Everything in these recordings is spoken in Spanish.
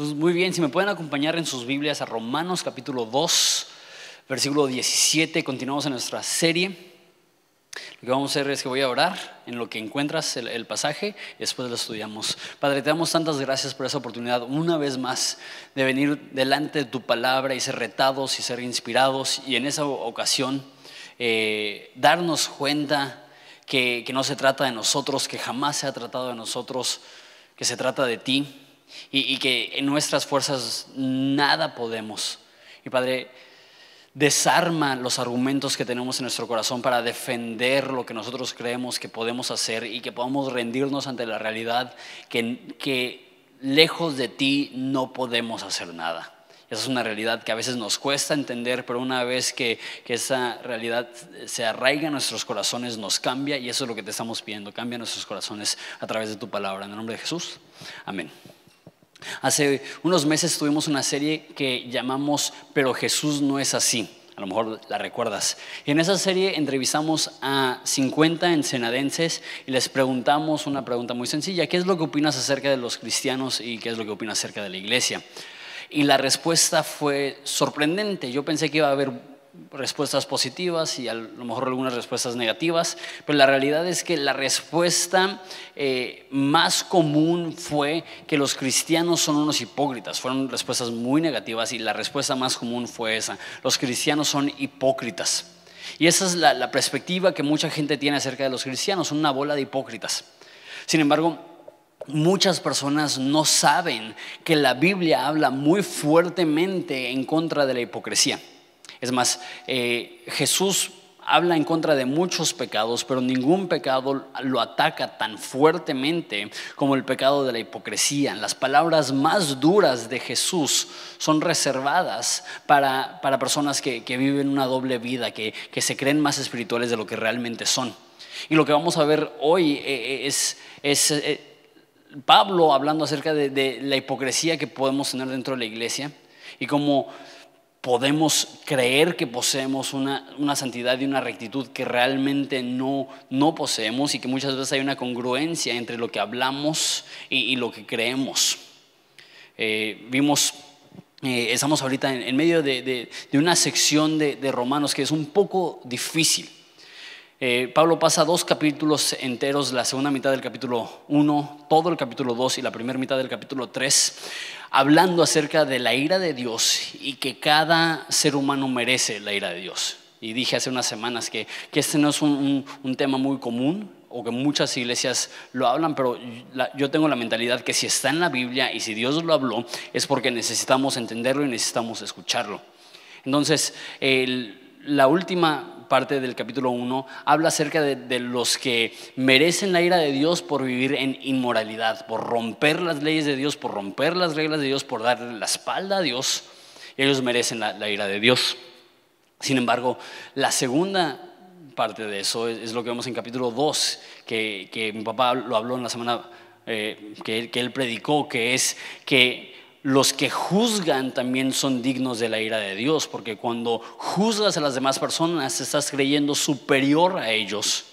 Muy bien, si me pueden acompañar en sus Biblias a Romanos capítulo 2, versículo 17, continuamos en nuestra serie. Lo que vamos a hacer es que voy a orar en lo que encuentras el, pasaje y después lo estudiamos. Padre, te damos tantas gracias por esa oportunidad una vez más de venir delante de tu palabra y ser retados y ser inspirados y en esa ocasión eh, darnos cuenta que no se trata de nosotros, que jamás se ha tratado de nosotros, que se trata de ti y, y, que en nuestras fuerzas nada podemos. Y Padre, desarma los argumentos que tenemos en nuestro corazón para defender lo que nosotros creemos que podemos hacer y que podamos rendirnos ante la realidad que, que lejos de ti no podemos hacer nada. Esa es una realidad que a veces nos cuesta entender, pero una vez que, que, esa realidad se arraiga en nuestros corazones, nos cambia y eso es lo que te estamos pidiendo. Cambia nuestros corazones a través de tu palabra. En el nombre de Jesús. Amén. Hace unos meses tuvimos una serie que llamamos Pero Jesús no es así. A lo mejor la recuerdas. Y en esa serie entrevistamos a 50 ensenadenses y les preguntamos una pregunta muy sencilla. ¿Qué es lo que opinas acerca de los cristianos y qué es lo que opinas acerca de la iglesia? Y la respuesta fue sorprendente. Yo pensé que iba a haber respuestas positivas y a lo mejor algunas respuestas negativas, pero la realidad es que la respuesta eh, más común fue que los cristianos son unos hipócritas. Fueron respuestas muy negativas y la respuesta más común fue esa. Los cristianos son hipócritas. Y esa es la, la perspectiva que mucha gente tiene acerca de los cristianos, son una bola de hipócritas. Sin embargo, Muchas personas no saben que la Biblia habla muy fuertemente en contra de la hipocresía. Es más, eh, Jesús habla en contra de muchos pecados, pero ningún pecado lo ataca tan fuertemente como el pecado de la hipocresía. Las palabras más duras de Jesús son reservadas para, para personas que, que, viven una doble vida, que, que, se creen más espirituales de lo que realmente son. Y lo que vamos a ver hoy eh, es... es eh, Pablo hablando acerca de, de, la hipocresía que podemos tener dentro de la iglesia y cómo podemos creer que poseemos una, una, santidad y una rectitud que realmente no, no poseemos y que muchas veces hay una congruencia entre lo que hablamos y, lo que creemos. Eh, vimos, eh, estamos ahorita en, en medio de, de, de, una sección de, de Romanos que es un poco difícil. Eh, Pablo pasa dos capítulos enteros, la segunda mitad del capítulo 1, todo el capítulo 2 y la primera mitad del capítulo 3, hablando acerca de la ira de Dios y que cada ser humano merece la ira de Dios. Y dije hace unas semanas que, que este no es un, un, tema muy común o que muchas iglesias lo hablan, pero yo tengo la mentalidad que si está en la Biblia y si Dios lo habló, es porque necesitamos entenderlo y necesitamos escucharlo. Entonces, la última parte del capítulo 1 habla acerca de, los que merecen la ira de Dios por vivir en inmoralidad, por romper las leyes de Dios, por romper las reglas de Dios, por darle la espalda a Dios. Ellos merecen la, ira de Dios. Sin embargo, la segunda parte de eso es, es lo que vemos en capítulo 2, que, que, mi papá lo habló en la semana eh, que, que él predicó, que es que los que juzgan también son dignos de la ira de Dios, porque cuando juzgas a las demás personas estás creyendo superior a ellos.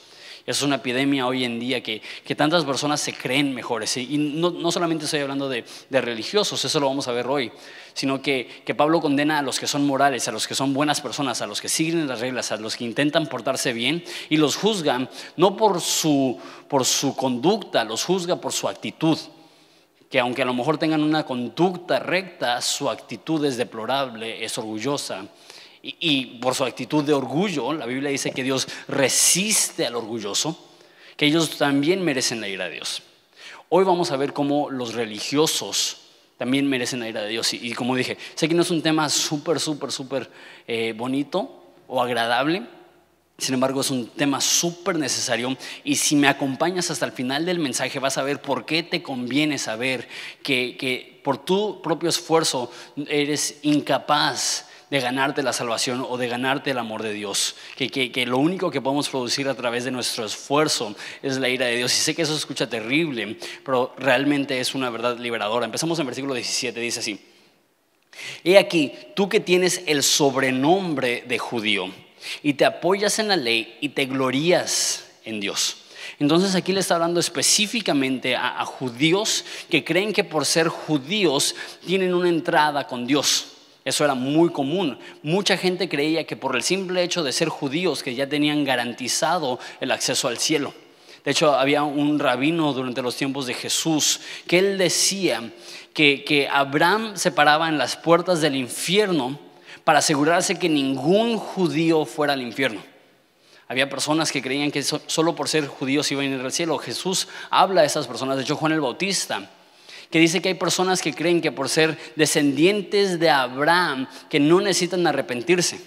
Es una epidemia hoy en día que, que tantas personas se creen mejores. Y no, no, solamente estoy hablando de, de, religiosos, eso lo vamos a ver hoy, sino que, que, Pablo condena a los que son morales, a los que son buenas personas, a los que siguen las reglas, a los que intentan portarse bien y los juzgan no por su, por su conducta, los juzga por su actitud que aunque a lo mejor tengan una conducta recta, su actitud es deplorable, es orgullosa. Y, por su actitud de orgullo, la Biblia dice que Dios resiste al orgulloso, que ellos también merecen la ira de Dios. Hoy vamos a ver cómo los religiosos también merecen la ira de Dios. Y, y como dije, sé que no es un tema súper, súper, súper eh, bonito o agradable, Sin embargo, es un tema súper necesario y si me acompañas hasta el final del mensaje vas a ver por qué te conviene saber que, que por tu propio esfuerzo eres incapaz de ganarte la salvación o de ganarte el amor de Dios. Que, que, que, lo único que podemos producir a través de nuestro esfuerzo es la ira de Dios. Y sé que eso escucha terrible, pero realmente es una verdad liberadora. Empezamos en versículo 17, dice así. He aquí, tú que tienes el sobrenombre de judío y te apoyas en la ley y te glorías en Dios. Entonces aquí le está hablando específicamente a, judíos que creen que por ser judíos tienen una entrada con Dios. Eso era muy común. Mucha gente creía que por el simple hecho de ser judíos que ya tenían garantizado el acceso al cielo. De hecho, había un rabino durante los tiempos de Jesús que él decía que, que Abraham se paraba en las puertas del infierno para asegurarse que ningún judío fuera al infierno. Había personas que creían que solo por ser judíos iban a ir al cielo. Jesús habla a esas personas. De hecho, Juan el Bautista, que dice que hay personas que creen que por ser descendientes de Abraham, que no necesitan arrepentirse.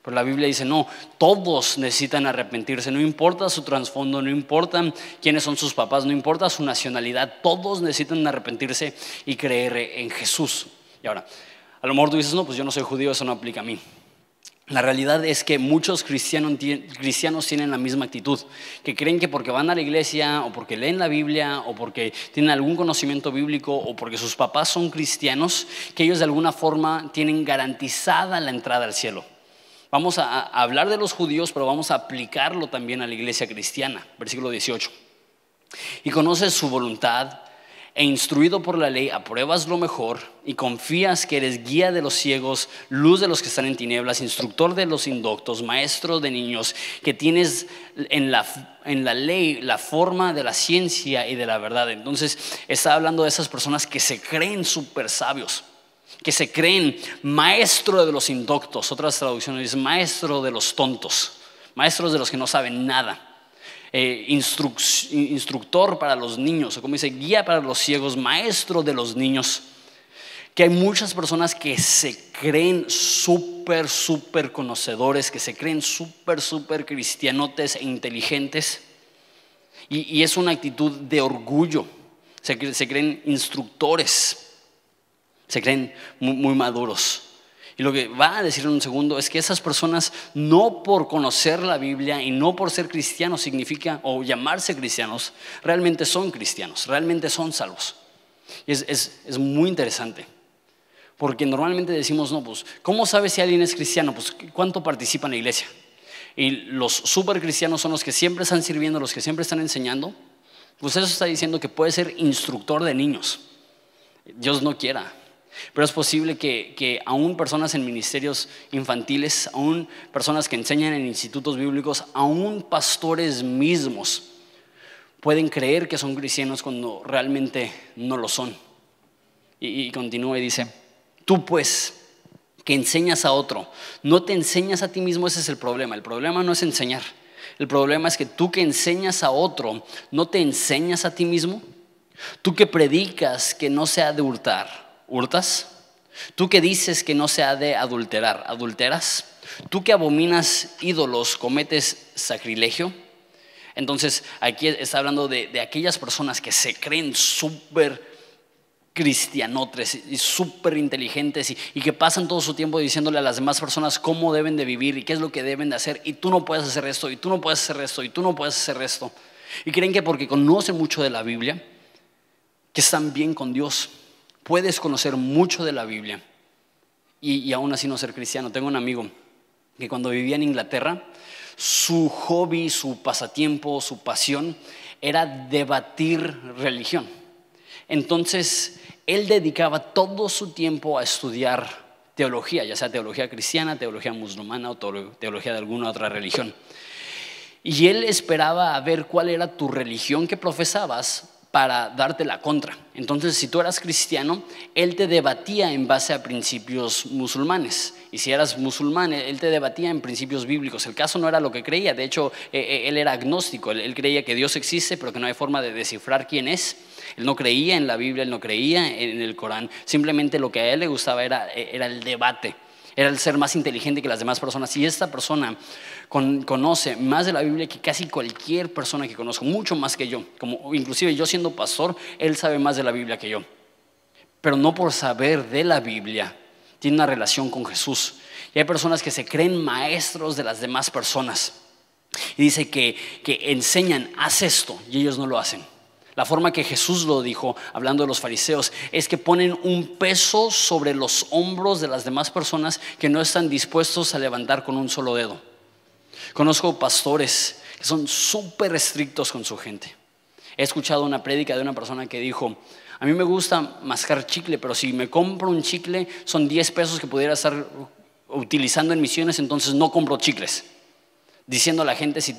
Pero la Biblia dice, no, todos necesitan arrepentirse, no importa su trasfondo, no importa quiénes son sus papás, no importa su nacionalidad, todos necesitan arrepentirse y creer en Jesús. Y ahora, a lo mejor tú dices, no, pues yo no soy judío, eso no aplica a mí. La realidad es que muchos cristianos, tienen la misma actitud, que creen que porque van a la iglesia o porque leen la Biblia o porque tienen algún conocimiento bíblico o porque sus papás son cristianos, que ellos de alguna forma tienen garantizada la entrada al cielo. Vamos a hablar de los judíos, pero vamos a aplicarlo también a la iglesia cristiana. Versículo 18. Y conoces su voluntad e instruido por la ley, apruebas lo mejor y confías que eres guía de los ciegos, luz de los que están en tinieblas, instructor de los indoctos, maestro de niños, que tienes en la, en la ley la forma de la ciencia y de la verdad. Entonces está hablando de esas personas que se creen súper sabios que se creen maestro de los indoctos, otras traducciones dicen maestro de los tontos, maestros de los que no saben nada. Eh, instructor para los niños, o como dice, guía para los ciegos, maestro de los niños. Que hay muchas personas que se creen súper, súper conocedores, que se creen súper, súper cristianotes e inteligentes. Y, es una actitud de orgullo. Se, creen instructores, se creen muy maduros. Y lo que va a decir en un segundo es que esas personas no por conocer la Biblia y no por ser cristianos significa o llamarse cristianos, realmente son cristianos, realmente son salvos. Y es, es, es muy interesante. Porque normalmente decimos, no, pues, ¿cómo sabes si alguien es cristiano? Pues, ¿cuánto participa en la iglesia? Y los super cristianos son los que siempre están sirviendo, los que siempre están enseñando. Pues eso está diciendo que puede ser instructor de niños. Dios no quiera. Pero es posible que, que, aún personas en ministerios infantiles, aún personas que enseñan en institutos bíblicos, aún pastores mismos pueden creer que son cristianos cuando realmente no lo son. Y, y continúa y dice, tú pues que enseñas a otro, no te enseñas a ti mismo, ese es el problema. El problema no es enseñar. El problema es que tú que enseñas a otro, no te enseñas a ti mismo. Tú que predicas que no se ha de hurtar ¿hurtas? Tú que dices que no se ha de adulterar, ¿adulteras? Tú que abominas ídolos, cometes sacrilegio. Entonces, aquí está hablando de, de aquellas personas que se creen súper cristianotres y súper inteligentes y, y, que pasan todo su tiempo diciéndole a las demás personas cómo deben de vivir y qué es lo que deben de hacer. Y tú no puedes hacer esto, y tú no puedes hacer esto, y tú no puedes hacer esto. Y creen que porque conocen mucho de la Biblia, que están bien con Dios puedes conocer mucho de la Biblia y, y, aún así no ser cristiano. Tengo un amigo que cuando vivía en Inglaterra, su hobby, su pasatiempo, su pasión era debatir religión. Entonces, él dedicaba todo su tiempo a estudiar teología, ya sea teología cristiana, teología musulmana o teología de alguna otra religión. Y él esperaba a ver cuál era tu religión que profesabas para darte la contra. Entonces, si tú eras cristiano, él te debatía en base a principios musulmanes. Y si eras musulmán, él te debatía en principios bíblicos. El caso no era lo que creía, de hecho, eh, eh, él era agnóstico, él creía que Dios existe, pero que no hay forma de descifrar quién es. Él no creía en la Biblia, él no creía en el Corán, simplemente lo que a él le gustaba era, era el debate. Era el ser más inteligente que las demás personas. Y esta persona conoce más de la Biblia que casi cualquier persona que conozco, mucho más que yo. Como, inclusive yo siendo pastor, él sabe más de la Biblia que yo. Pero no por saber de la Biblia, tiene una relación con Jesús. Y hay personas que se creen maestros de las demás personas. Y dice que, que enseñan, haz esto, y ellos no lo hacen. La forma que Jesús lo dijo, hablando de los fariseos, es que ponen un peso sobre los hombros de las demás personas que no están dispuestos a levantar con un solo dedo. Conozco pastores que son súper estrictos con su gente. He escuchado una prédica de una persona que dijo, a mí me gusta mascar chicle, pero si me compro un chicle son 10 pesos que pudiera estar utilizando en misiones, entonces no compro chicles. Diciendo a la gente, si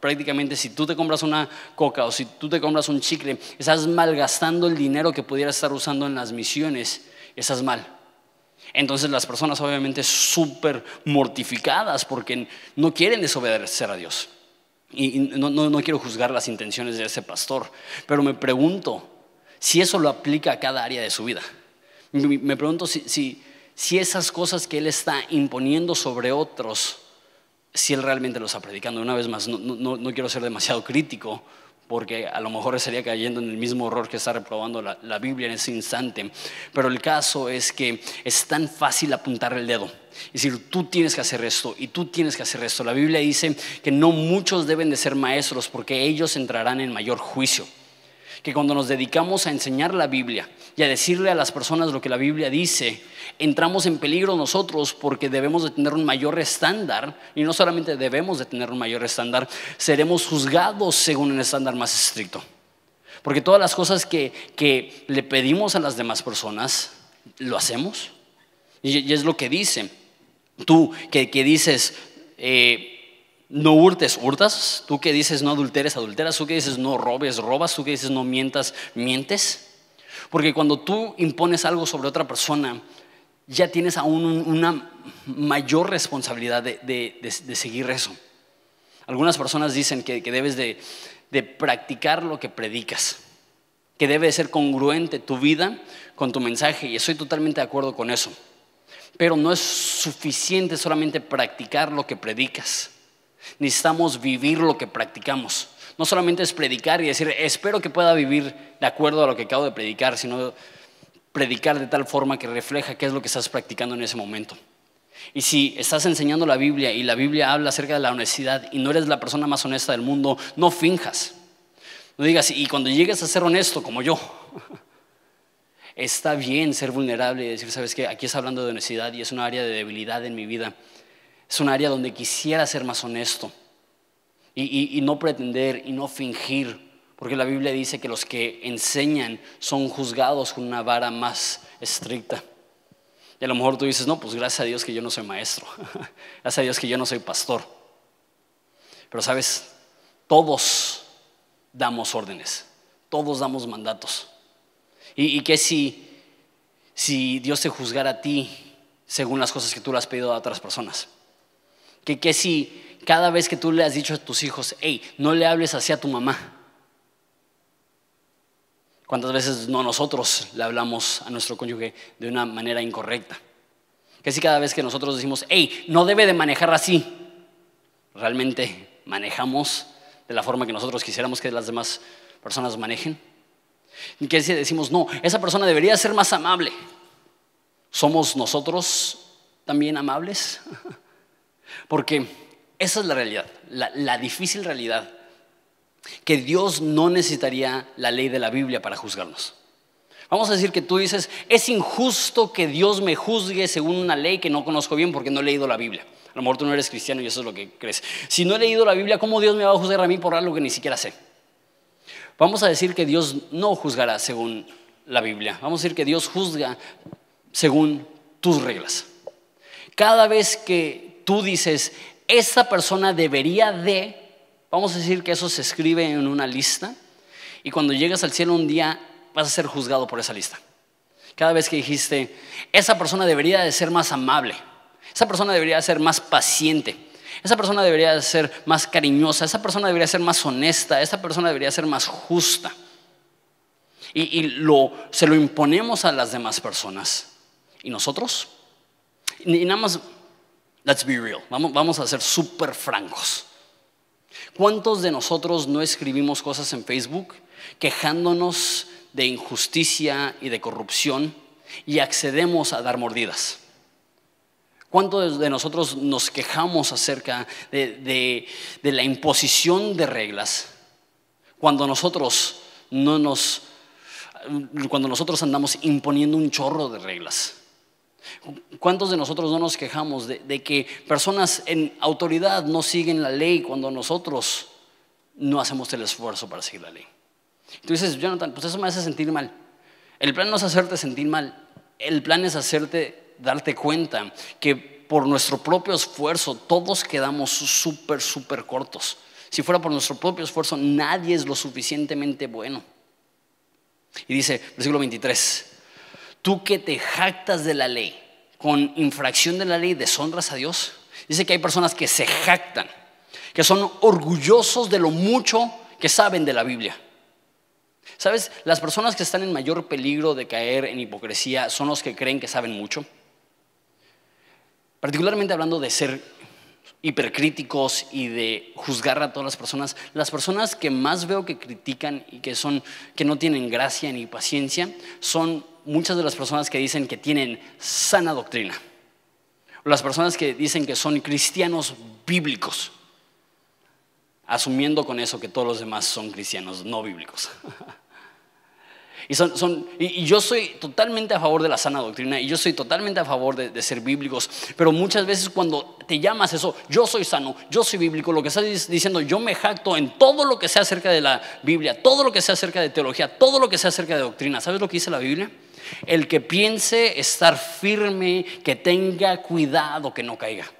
prácticamente si tú te compras una coca o si tú te compras un chicle, estás malgastando el dinero que pudieras estar usando en las misiones, estás mal. Entonces las personas obviamente súper mortificadas porque no quieren desobedecer a Dios. Y no, quiero juzgar las intenciones de ese pastor, pero me pregunto si eso lo aplica a cada área de su vida. Me pregunto si esas cosas que él está imponiendo sobre otros, si él realmente lo está predicando. Una vez más, no, quiero ser demasiado crítico, porque a lo mejor estaría cayendo en el mismo error que está reprobando la, Biblia en ese instante. Pero el caso es que es tan fácil apuntar el dedo. Es decir, tú tienes que hacer esto y tú tienes que hacer esto. La Biblia dice que no muchos deben de ser maestros porque ellos entrarán en mayor juicio que cuando nos dedicamos a enseñar la Biblia y a decirle a las personas lo que la Biblia dice, entramos en peligro nosotros porque debemos de tener un mayor estándar y no solamente debemos de tener un mayor estándar, seremos juzgados según un estándar más estricto. Porque todas las cosas que, que le pedimos a las demás personas, lo hacemos. Y, es lo que dice. Tú que, que dices, eh, no hurtes, hurtas. Tú que dices no adulteres, adulteras. Tú que dices no robes, robas. Tú que dices no mientas, mientes. Porque cuando tú impones algo sobre otra persona, ya tienes aún una mayor responsabilidad de, seguir eso. Algunas personas dicen que, debes de, de, practicar lo que predicas, que debe ser congruente tu vida con tu mensaje, y estoy totalmente de acuerdo con eso. Pero no es suficiente solamente practicar lo que predicas. Necesitamos vivir lo que practicamos. No solamente es predicar y decir, espero que pueda vivir de acuerdo a lo que acabo de predicar, sino predicar de tal forma que refleja qué es lo que estás practicando en ese momento. Y si estás enseñando la Biblia y la Biblia habla acerca de la honestidad y no eres la persona más honesta del mundo, no finjas. No digas, y cuando llegues a ser honesto como yo, está bien ser vulnerable y decir, sabes que aquí está hablando de honestidad y es una área de debilidad en mi vida. Es un área donde quisiera ser más honesto y, no pretender y no fingir, porque la Biblia dice que los que enseñan son juzgados con una vara más estricta. Y a lo mejor tú dices, no, pues gracias a Dios que yo no soy maestro, gracias a Dios que yo no soy pastor. Pero sabes, todos damos órdenes, todos damos mandatos. Y, que si, si Dios te juzgara a ti según las cosas que tú le has pedido a otras personas. Que, si cada vez que tú le has dicho a tus hijos, hey, no le hables así a tu mamá. ¿Cuántas veces no nosotros le hablamos a nuestro cónyuge de una manera incorrecta? Que si cada vez que nosotros decimos, hey, no debe de manejar así, realmente manejamos de la forma que nosotros quisiéramos que las demás personas manejen. Que si decimos, no, esa persona debería ser más amable. ¿Somos nosotros también amables? Porque esa es la realidad, la, difícil realidad, que Dios no necesitaría la ley de la Biblia para juzgarnos. Vamos a decir que tú dices, es injusto que Dios me juzgue según una ley que no conozco bien porque no he leído la Biblia. A lo mejor tú no eres cristiano y eso es lo que crees. Si no he leído la Biblia, ¿cómo Dios me va a juzgar a mí por algo que ni siquiera sé? Vamos a decir que Dios no juzgará según la Biblia. Vamos a decir que Dios juzga según tus reglas. Cada vez que tú dices, esa persona debería de, vamos a decir que eso se escribe en una lista, y cuando llegas al cielo un día vas a ser juzgado por esa lista. Cada vez que dijiste, esa persona debería de ser más amable, esa persona debería ser más paciente, esa persona debería ser más cariñosa, esa persona debería ser más honesta, esa persona debería ser más justa. Y, lo, se lo imponemos a las demás personas. ¿Y nosotros? Y nada más, let's be real, vamos, a ser súper francos. ¿Cuántos de nosotros no escribimos cosas en Facebook quejándonos de injusticia y de corrupción y accedemos a dar mordidas? ¿Cuántos de nosotros nos quejamos acerca de, la imposición de reglas cuando nosotros no nos, cuando nosotros andamos imponiendo un chorro de reglas? ¿Cuántos de nosotros no nos quejamos de, que personas en autoridad no siguen la ley cuando nosotros no hacemos el esfuerzo para seguir la ley? Tú dices, Jonathan, pues eso me hace sentir mal. El plan no es hacerte sentir mal, el plan es hacerte darte cuenta que por nuestro propio esfuerzo todos quedamos súper, súper cortos. Si fuera por nuestro propio esfuerzo, nadie es lo suficientemente bueno. Y dice, versículo 23, tú que te jactas de la ley, con infracción de la ley, deshonras a Dios. Dice que hay personas que se jactan, que son orgullosos de lo mucho que saben de la Biblia. ¿Sabes? Las personas que están en mayor peligro de caer en hipocresía son los que creen que saben mucho. Particularmente hablando de ser hipercríticos y de juzgar a todas las personas, las personas que más veo que critican y que son que no tienen gracia ni paciencia son muchas de las personas que dicen que tienen sana doctrina. Las personas que dicen que son cristianos bíblicos, asumiendo con eso que todos los demás son cristianos no bíblicos. Y, son, y, yo soy totalmente a favor de la sana doctrina y yo soy totalmente a favor de, de, ser bíblicos, pero muchas veces cuando te llamas eso, yo soy sano, yo soy bíblico, lo que estás diciendo, yo me jacto en todo lo que sea acerca de la Biblia, todo lo que sea acerca de teología, todo lo que sea acerca de doctrina. ¿Sabes lo que dice la Biblia? El que piense estar firme, que tenga cuidado que no caiga.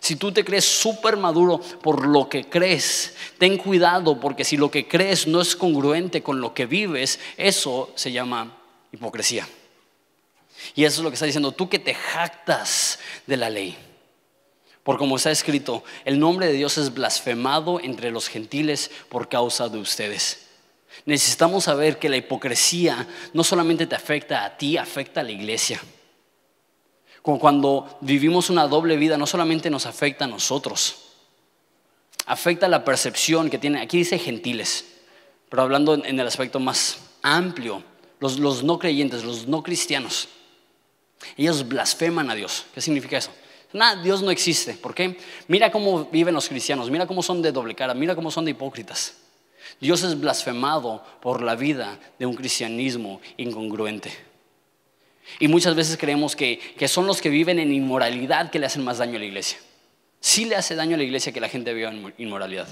Si tú te crees súper maduro por lo que crees, ten cuidado porque si lo que crees no es congruente con lo que vives, eso se llama hipocresía. Y eso es lo que está diciendo, tú que te jactas de la ley. Por como está escrito, el nombre de Dios es blasfemado entre los gentiles por causa de ustedes. Necesitamos saber que la hipocresía no solamente te afecta a ti, afecta a la iglesia. Cuando vivimos una doble vida, no solamente nos afecta a nosotros, afecta la percepción que tienen. Aquí dice gentiles, pero hablando en el aspecto más amplio, los, los no creyentes, los no cristianos. Ellos blasfeman a Dios. ¿Qué significa eso? Nada, Dios no existe. ¿Por qué? Mira cómo viven los cristianos, mira cómo son de doble cara, mira cómo son de hipócritas. Dios es blasfemado por la vida de un cristianismo incongruente. Y muchas veces creemos que, son los que viven en inmoralidad que le hacen más daño a la iglesia. Sí le hace daño a la iglesia que la gente viva en inmoralidad.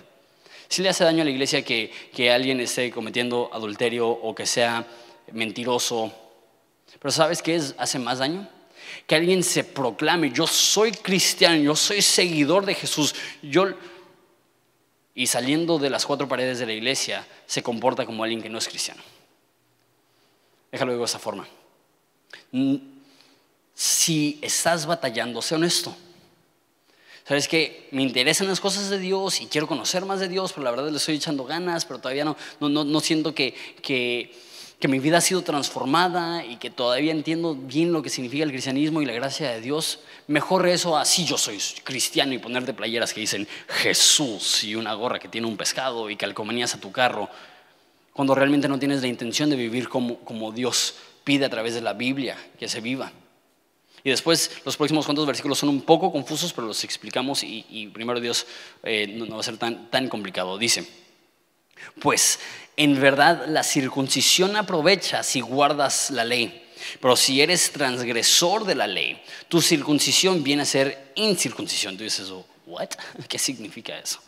Sí le hace daño a la iglesia que, que alguien esté cometiendo adulterio o que sea mentiroso. Pero ¿sabes qué es, hace más daño? Que alguien se proclame, yo soy cristiano, yo soy seguidor de Jesús. Yo, y saliendo de las cuatro paredes de la iglesia, se comporta como alguien que no es cristiano. Déjalo de esa forma. Si estás batallando, sé honesto. Sabes que me interesan las cosas de Dios y quiero conocer más de Dios, pero la verdad le estoy echando ganas, pero todavía no, no, no, siento que, que, que, mi vida ha sido transformada y que todavía entiendo bien lo que significa el cristianismo y la gracia de Dios. Mejor eso así yo soy cristiano y ponerte playeras que dicen Jesús y una gorra que tiene un pescado y calcomanías a tu carro, cuando realmente no tienes la intención de vivir como, como Dios pide a través de la Biblia que se viva. Y después los próximos cuantos versículos son un poco confusos, pero los explicamos y, primero Dios eh, no, va a ser tan, tan complicado. Dice, pues en verdad la circuncisión aprovecha si guardas la ley, pero si eres transgresor de la ley, tu circuncisión viene a ser incircuncisión. Tú dices, ¿what? ¿Qué significa eso?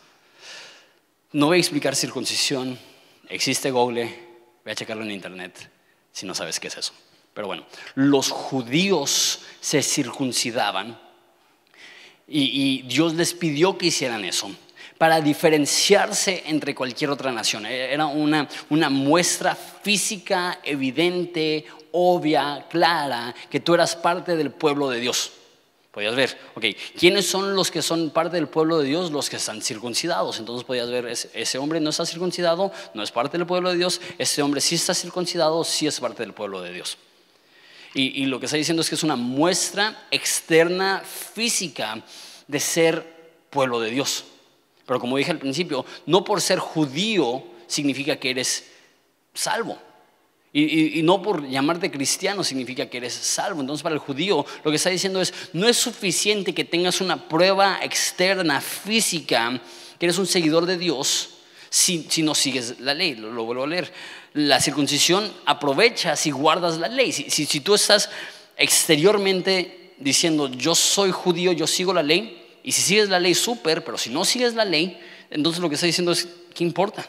No voy a explicar circuncisión, existe Google, voy a checarlo en internet si no sabes qué es eso. Pero bueno, los judíos se circuncidaban y, Dios les pidió que hicieran eso para diferenciarse entre cualquier otra nación. Era una, una muestra física, evidente, obvia, clara, que tú eras parte del pueblo de Dios. Podías ver, ok, ¿quiénes son los que son parte del pueblo de Dios? Los que están circuncidados. Entonces podías ver, ese, hombre no está circuncidado, no es parte del pueblo de Dios, ese hombre sí está circuncidado, sí es parte del pueblo de Dios. Y lo que está diciendo es que es una muestra externa física de ser pueblo de Dios. Pero como dije al principio, no por ser judío significa que eres salvo. Y, no por llamarte cristiano significa que eres salvo. Entonces para el judío lo que está diciendo es, no es suficiente que tengas una prueba externa, física, que eres un seguidor de Dios, si, no sigues la ley. Lo, vuelvo a leer. La circuncisión aprovecha si guardas la ley. Si, si tú estás exteriormente diciendo, yo soy judío, yo sigo la ley, y si sigues la ley, súper, pero si no sigues la ley, entonces lo que está diciendo es, ¿qué importa?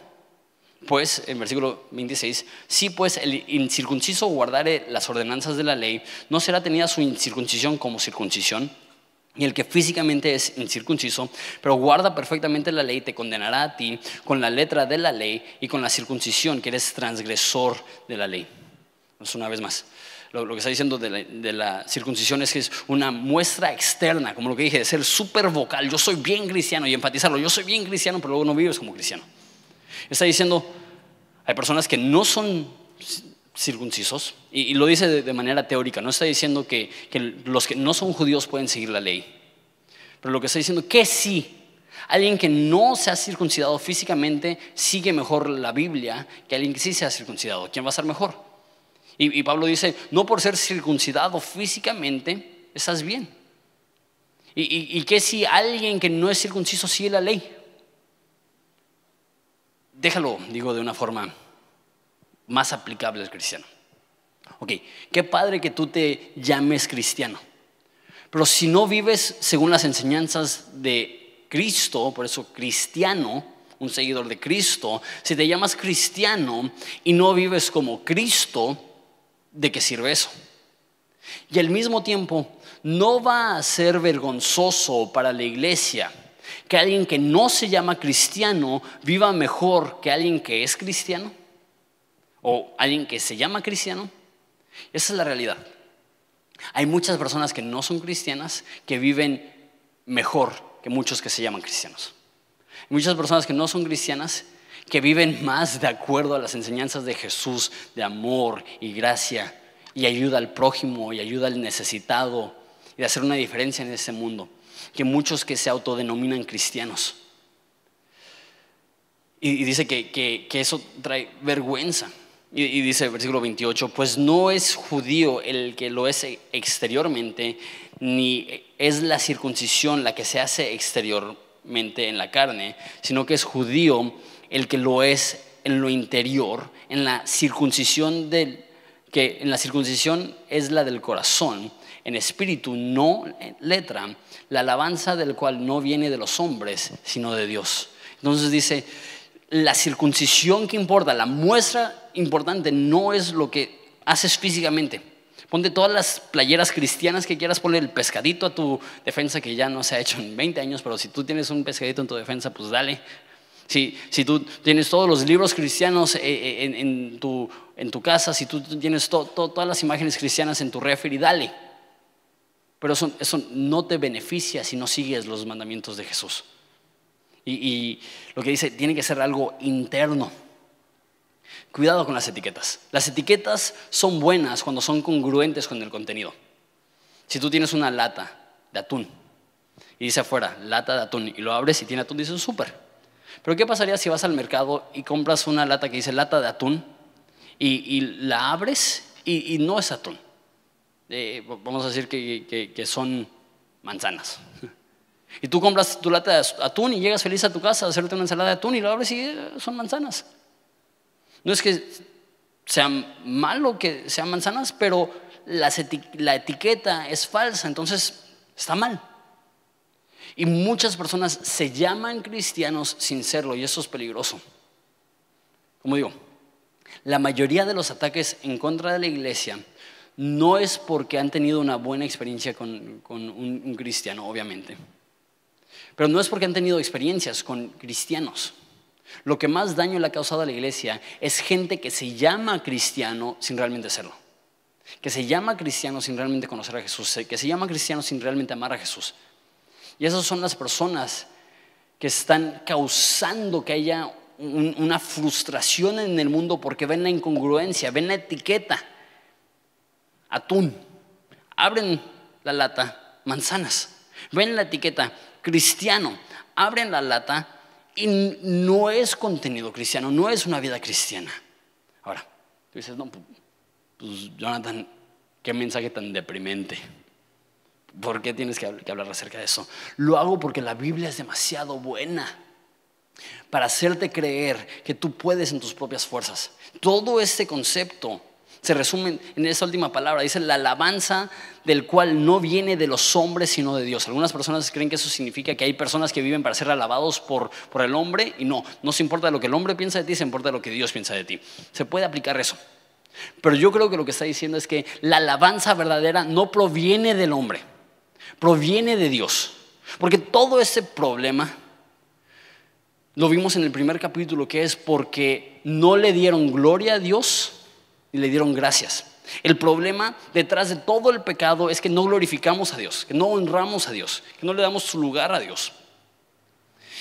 Pues, en versículo 26, si pues el incircunciso guardare las ordenanzas de la ley, no será tenida su incircuncisión como circuncisión. Y el que físicamente es incircunciso, pero guarda perfectamente la ley, te condenará a ti con la letra de la ley y con la circuncisión, que eres transgresor de la ley. Pues una vez más, lo, que está diciendo de la, circuncisión es que es una muestra externa, como lo que dije, de ser súper vocal. Yo soy bien cristiano y enfatizarlo, yo soy bien cristiano, pero luego no vives como cristiano. Está diciendo, hay personas que no son circuncisos, y, lo dice de, manera teórica, no está diciendo que, los que no son judíos pueden seguir la ley, pero lo que está diciendo que sí, alguien que no se ha circuncidado físicamente sigue mejor la Biblia que alguien que sí se ha circuncidado. ¿Quién va a ser mejor? Y, Pablo dice, no por ser circuncidado físicamente, estás bien. Y, y, que si alguien que no es circunciso sigue la ley, déjalo, digo de una forma más aplicable al cristiano. Ok, qué padre que tú te llames cristiano. Pero si no vives según las enseñanzas de Cristo, por eso cristiano, un seguidor de Cristo, si te llamas cristiano y no vives como Cristo, ¿de qué sirve eso? Y al mismo tiempo, no va a ser vergonzoso para la iglesia que alguien que no se llama cristiano viva mejor que alguien que es cristiano o alguien que se llama cristiano. Esa es la realidad. Hay muchas personas que no son cristianas que viven mejor que muchos que se llaman cristianos. Muchas personas que no son cristianas que viven más de acuerdo a las enseñanzas de Jesús, de amor y gracia, y ayuda al prójimo y ayuda al necesitado, y de hacer una diferencia en ese mundo que muchos que se autodenominan cristianos. Y, dice que, eso trae vergüenza. Y, y dice el versículo 28, pues no es judío el que lo es exteriormente, ni es la circuncisión la que se hace exteriormente en la carne, sino que es judío el que lo es en lo interior, en la circuncisión que en la circuncisión es la del corazón, en espíritu, no letra, la alabanza del cual no viene de los hombres, sino de Dios. Entonces dice, la circuncisión que importa, la muestra importante no es lo que haces físicamente. Ponte todas las playeras cristianas que quieras, ponle el pescadito a tu defensa que ya no se ha hecho en 20 años, pero si tú tienes un pescadito en tu defensa, pues dale. Si, si tú tienes todos los libros cristianos eh, eh, en, tu, casa, si tú tienes todas las imágenes cristianas en tu refri, dale. Pero eso, no te beneficia si no sigues los mandamientos de Jesús. Y, lo que dice, tiene que ser algo interno. Cuidado con las etiquetas. Las etiquetas son buenas cuando son congruentes con el contenido. Si tú tienes una lata de atún y dice afuera, lata de atún, y lo abres y tiene atún, dices súper. Pero ¿qué pasaría si vas al mercado y compras una lata que dice lata de atún y, la abres y no es atún? vamos a decir que, son manzanas. Y tú compras tu lata de atún y llegas feliz a tu casa a hacerte una ensalada de atún y lo abres y eh, son manzanas. No es que sea malo que sean manzanas, pero la etiqueta es falsa, entonces está mal. Y muchas personas se llaman cristianos sin serlo y eso es peligroso. Como digo, la mayoría de los ataques en contra de la iglesia no es porque han tenido una buena experiencia con, un, cristiano, obviamente. Pero no es porque han tenido experiencias con cristianos. Lo que más daño le ha causado a la iglesia es gente que se llama cristiano sin realmente serlo. Que se llama cristiano sin realmente conocer a Jesús. Que se llama cristiano sin realmente amar a Jesús. Y esas son las personas que están causando que haya una frustración en el mundo porque ven la incongruencia, ven la etiqueta atún. Abren la lata, manzanas. Ven la etiqueta, cristiano. Abren la lata y no es contenido cristiano, no es una vida cristiana. Ahora, tú dices, no, pues Jonathan, qué mensaje tan deprimente. ¿Por qué tienes que hablar acerca de eso? Lo hago porque la Biblia es demasiado buena para hacerte creer que tú puedes en tus propias fuerzas. Todo este concepto se resume en esa última palabra. Dice la alabanza del cual no viene de los hombres sino de Dios. Algunas personas creen que eso significa que hay personas que viven para ser alabados por, el hombre y no, no se importa lo que el hombre piensa de ti, se importa lo que Dios piensa de ti. Se puede aplicar eso. Pero yo creo que lo que está diciendo es que la alabanza verdadera no proviene del hombre, proviene de Dios. Porque todo ese problema lo vimos en el primer capítulo, que es porque no le dieron gloria a Dios y le dieron gracias. El problema detrás de todo el pecado es que no glorificamos a Dios, que no honramos a Dios, que no le damos su lugar a Dios.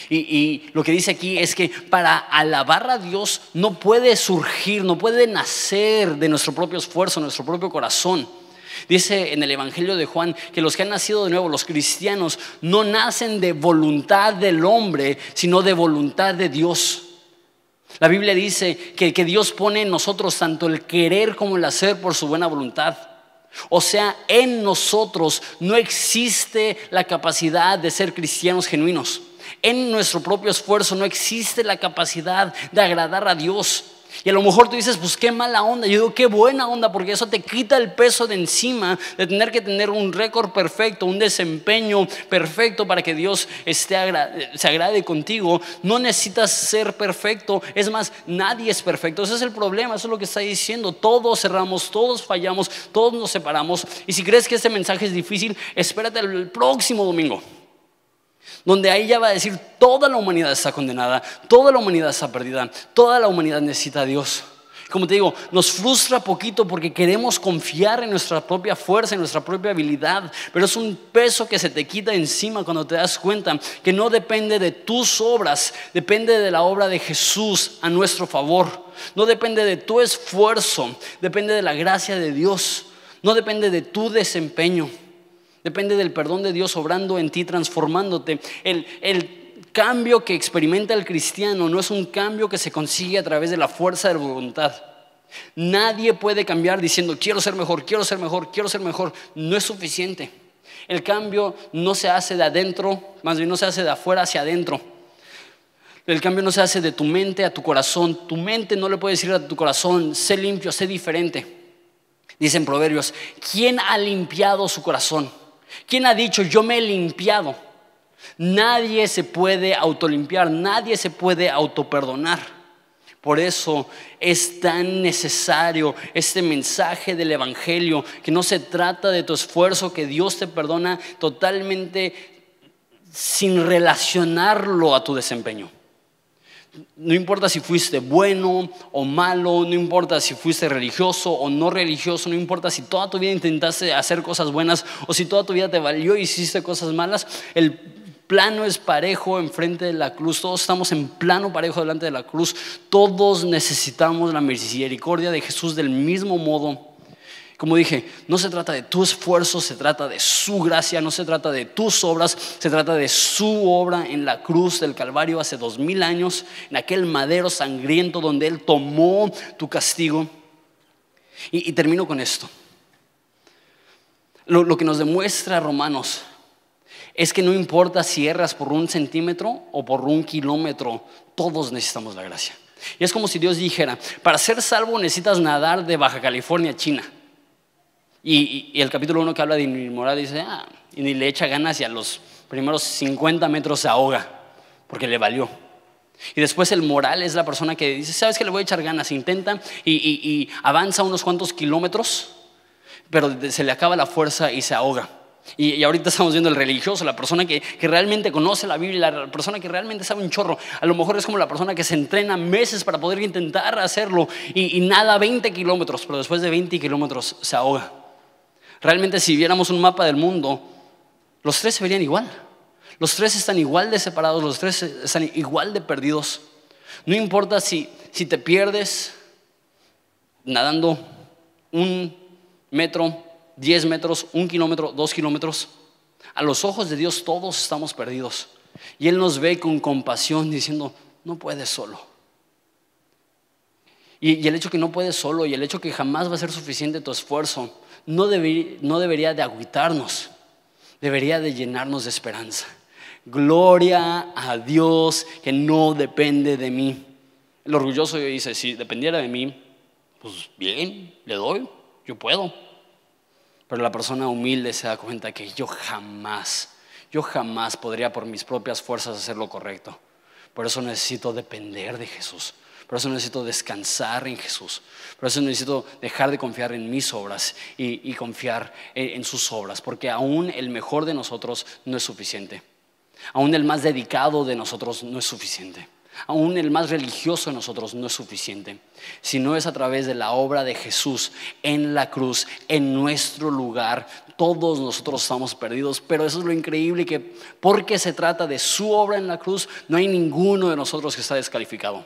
Y, y, lo que dice aquí es que para alabar a Dios no puede surgir, no puede nacer de nuestro propio esfuerzo, nuestro propio corazón. Dice en el Evangelio de Juan que los que han nacido de nuevo, los cristianos, no nacen de voluntad del hombre, sino de voluntad de Dios. La Biblia dice que, Dios pone en nosotros tanto el querer como el hacer por su buena voluntad. O sea, en nosotros no existe la capacidad de ser cristianos genuinos. En nuestro propio esfuerzo no existe la capacidad de agradar a Dios. Y a lo mejor tú dices, pues qué mala onda. Yo digo, qué buena onda, porque eso te quita el peso de encima de tener que tener un récord perfecto, un desempeño perfecto para que Dios esté se agrade contigo. No necesitas ser perfecto. Es más, nadie es perfecto. Ese es el problema, eso es lo que está diciendo. Todos cerramos, todos fallamos, todos nos separamos. Y si crees que este mensaje es difícil, espérate el próximo domingo donde ahí ya va a decir, toda la humanidad está condenada, toda la humanidad está perdida, toda la humanidad necesita a Dios. Como te digo, nos frustra poquito porque queremos confiar en nuestra propia fuerza, en nuestra propia habilidad, pero es un peso que se te quita encima cuando te das cuenta que no depende de tus obras, depende de la obra de Jesús a nuestro favor. No depende de tu esfuerzo, depende de la gracia de Dios, no depende de tu desempeño. Depende del perdón de Dios obrando en ti, transformándote. El, cambio que experimenta el cristiano no es un cambio que se consigue a través de la fuerza de la voluntad. Nadie puede cambiar diciendo, quiero ser mejor, quiero ser mejor, quiero ser mejor. No es suficiente. El cambio no se hace de adentro, más bien no se hace de afuera hacia adentro. El cambio no se hace de tu mente a tu corazón. Tu mente no le puede decir a tu corazón, sé limpio, sé diferente. Dicen Proverbios, ¿quién ha limpiado su corazón? ¿Quién ha dicho, yo me he limpiado? Nadie se puede autolimpiar, nadie se puede autoperdonar. Por eso es tan necesario este mensaje del Evangelio, que no se trata de tu esfuerzo, que Dios te perdona totalmente sin relacionarlo a tu desempeño. No importa si fuiste bueno o malo, no importa si fuiste religioso o no religioso, no importa si toda tu vida intentaste hacer cosas buenas o si toda tu vida te valió y hiciste cosas malas, el plano es parejo enfrente de la cruz, todos estamos en plano parejo delante de la cruz, todos necesitamos la misericordia de Jesús del mismo modo como dije, no se trata de tu esfuerzo, se trata de su gracia, no se trata de tus obras, se trata de su obra en la cruz del Calvario hace dos mil años, en aquel madero sangriento donde Él tomó tu castigo. Y, termino con esto. Lo, lo que nos demuestra Romanos es que no importa si erras por un centímetro o por un kilómetro, todos necesitamos la gracia. Y es como si Dios dijera, para ser salvo necesitas nadar de Baja California a China. Y, el capítulo 1 que habla de inmoral dice, ah, y ni le echa ganas y a los primeros 50 metros se ahoga, porque le valió. Y después el moral es la persona que dice, ¿sabes que le voy a echar ganas? Intenta y, avanza unos cuantos kilómetros, pero se le acaba la fuerza y se ahoga. Y, ahorita estamos viendo el religioso, la persona que, realmente conoce la Biblia, la persona que realmente sabe un chorro. A lo mejor es como la persona que se entrena meses para poder intentar hacerlo y, nada 20 kilómetros, pero después de 20 kilómetros se ahoga. Realmente si viéramos un mapa del mundo, los tres se verían igual. Los tres están igual de separados, los tres están igual de perdidos. No importa si, si te pierdes nadando un metro, 10 metros, un kilómetro, dos kilómetros. A los ojos de Dios todos estamos perdidos. Y Él nos ve con compasión diciendo, no puedes solo. Y, el hecho que no puedes solo y el hecho que jamás va a ser suficiente tu esfuerzo, no, no debería de agüitarnos, debería de llenarnos de esperanza. Gloria a Dios que no depende de mí. El orgulloso dice, si dependiera de mí, pues bien, le doy, yo puedo. Pero la persona humilde se da cuenta que yo jamás, yo jamás podría por mis propias fuerzas hacer lo correcto. Por eso necesito depender de Jesús. Por eso necesito descansar en Jesús. Por eso necesito dejar de confiar en mis obras y, confiar en sus obras. Porque aún el mejor de nosotros no es suficiente. Aún el más dedicado de nosotros no es suficiente. Aún el más religioso de nosotros no es suficiente, sino es a través de la obra de Jesús en la cruz, en nuestro lugar. Todos nosotros estamos perdidos, pero eso es lo increíble que porque se trata de su obra en la cruz, no hay ninguno de nosotros que está descalificado.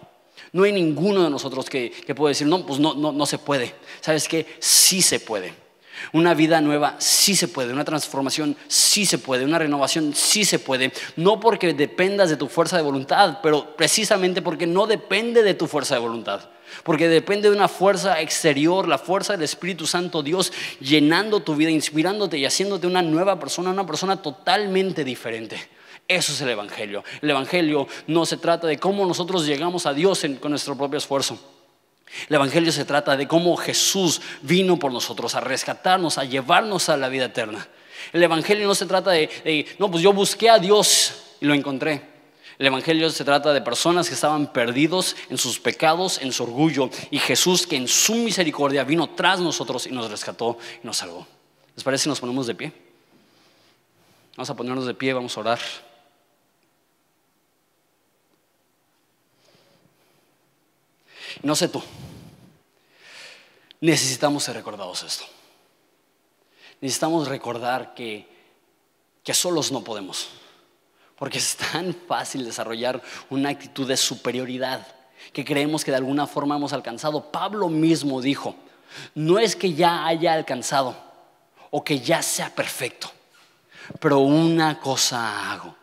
No hay ninguno de nosotros que, puede decir, no, pues no, no, no se puede. ¿Sabes qué? Sí se puede. Una vida nueva sí se puede, una transformación sí se puede, una renovación sí se puede. No porque dependas de tu fuerza de voluntad, pero precisamente porque no depende de tu fuerza de voluntad. Porque depende de una fuerza exterior, la fuerza del Espíritu Santo, Dios llenando tu vida, inspirándote y haciéndote una nueva persona, una persona totalmente diferente. Eso es el Evangelio. El Evangelio no se trata de cómo nosotros llegamos a Dios con nuestro propio esfuerzo. El Evangelio se trata de cómo Jesús vino por nosotros a rescatarnos, a llevarnos a la vida eterna. El Evangelio no se trata de, no, pues yo busqué a Dios y lo encontré. El Evangelio se trata de personas que estaban perdidos en sus pecados, en su orgullo, y Jesús que en su misericordia vino tras nosotros y nos rescató y nos salvó. ¿Les parece si nos ponemos de pie? Vamos a ponernos de pie, vamos a orar. No sé tú. Necesitamos ser recordados esto. Necesitamos recordar que, que solos no podemos. Porque es tan fácil desarrollar una actitud de superioridad que creemos que de alguna forma hemos alcanzado. Pablo mismo dijo, no es que ya haya alcanzado o que ya sea perfecto, pero una cosa hago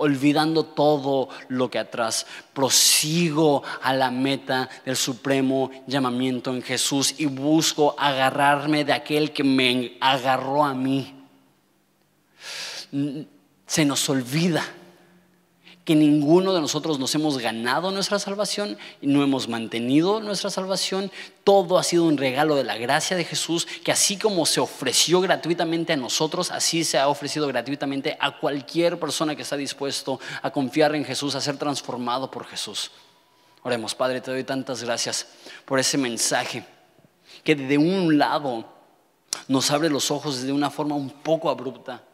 olvidando todo lo que atrás. Prosigo a la meta del supremo llamamiento en Jesús y busco agarrarme de aquel que me agarró a mí. Se nos olvida que ninguno de nosotros nos hemos ganado nuestra salvación no hemos mantenido nuestra salvación. Todo ha sido un regalo de la gracia de Jesús, que así como se ofreció gratuitamente a nosotros, así se ha ofrecido gratuitamente a cualquier persona que está dispuesto a confiar en Jesús, a ser transformado por Jesús. Oremos, Padre, te doy tantas gracias por ese mensaje que de un lado nos abre los ojos de una forma un poco abrupta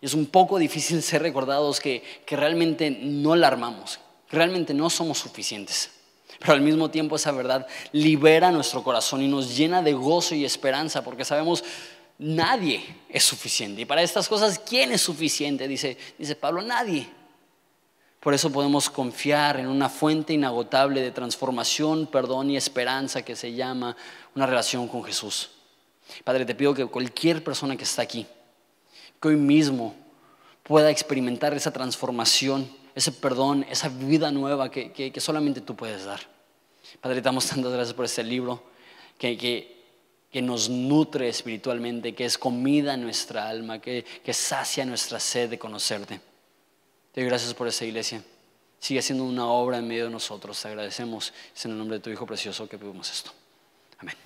es un poco difícil ser recordados que, realmente no la armamos, que realmente no somos suficientes. Pero al mismo tiempo esa verdad libera nuestro corazón y nos llena de gozo y esperanza porque sabemos nadie es suficiente. Y para estas cosas, ¿quién es suficiente? Dice, dice Pablo, nadie. Por eso podemos confiar en una fuente inagotable de transformación, perdón y esperanza que se llama una relación con Jesús. Padre, te pido que cualquier persona que está aquí, que hoy mismo pueda experimentar esa transformación, ese perdón, esa vida nueva que, solamente tú puedes dar. Padre, te damos tantas gracias por este libro que, nos nutre espiritualmente, que es comida en nuestra alma, que, sacia nuestra sed de conocerte. Te doy gracias por esta iglesia. Sigue siendo una obra en medio de nosotros. Te agradecemos. Es en el nombre de tu Hijo precioso que pedimos esto. Amén.